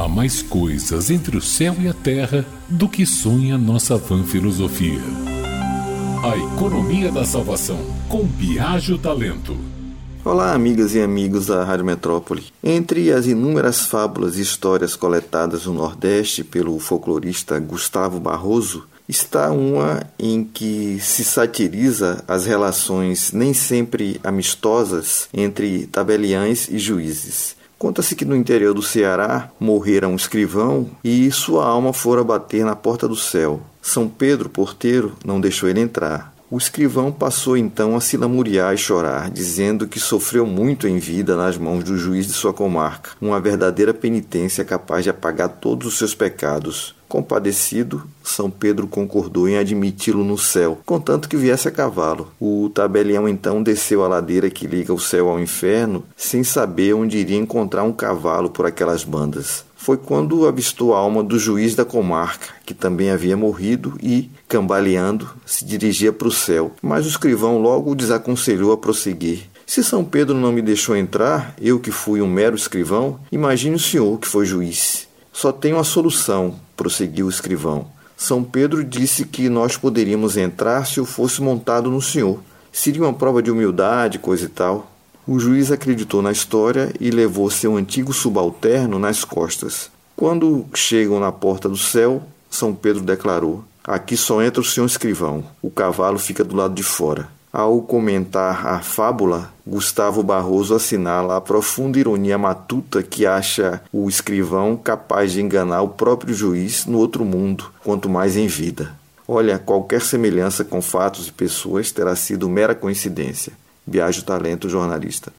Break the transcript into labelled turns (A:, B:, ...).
A: Há mais coisas entre o céu e a terra do que sonha nossa vã filosofia. A economia da salvação, com Biagio Talento.
B: Olá, amigas e amigos da Rádio Metrópole. Entre as inúmeras fábulas e histórias coletadas no Nordeste pelo folclorista Gustavo Barroso, está uma em que se satiriza as relações nem sempre amistosas entre tabeliães e juízes. Conta-se que no interior do Ceará morrera um escrivão e sua alma fora bater na porta do céu. São Pedro, porteiro, não deixou ele entrar. O escrivão passou então a se lamuriar e chorar, dizendo que sofreu muito em vida nas mãos do juiz de sua comarca, uma verdadeira penitência capaz de apagar todos os seus pecados. Compadecido, São Pedro concordou em admiti-lo no céu, contanto que viesse a cavalo. O tabelião então desceu a ladeira que liga o céu ao inferno, sem saber onde iria encontrar um cavalo por aquelas bandas. Foi quando avistou a alma do juiz da comarca, que também havia morrido e, cambaleando, se dirigia para o céu. Mas o escrivão logo o desaconselhou a prosseguir. Se São Pedro não me deixou entrar, eu que fui um mero escrivão, imagine o senhor que foi juiz. Só tenho a solução, prosseguiu o escrivão. São Pedro disse que nós poderíamos entrar se eu fosse montado no senhor. Seria uma prova de humildade, coisa e tal. O juiz acreditou na história e levou seu antigo subalterno nas costas. Quando chegam na porta do céu, São Pedro declarou: Aqui só entra o senhor escrivão. O cavalo fica do lado de fora. Ao comentar a fábula, Gustavo Barroso assinala a profunda ironia matuta que acha o escrivão capaz de enganar o próprio juiz no outro mundo, quanto mais em vida. Olha, qualquer semelhança com fatos e pessoas terá sido mera coincidência. Viajo Talento Jornalista.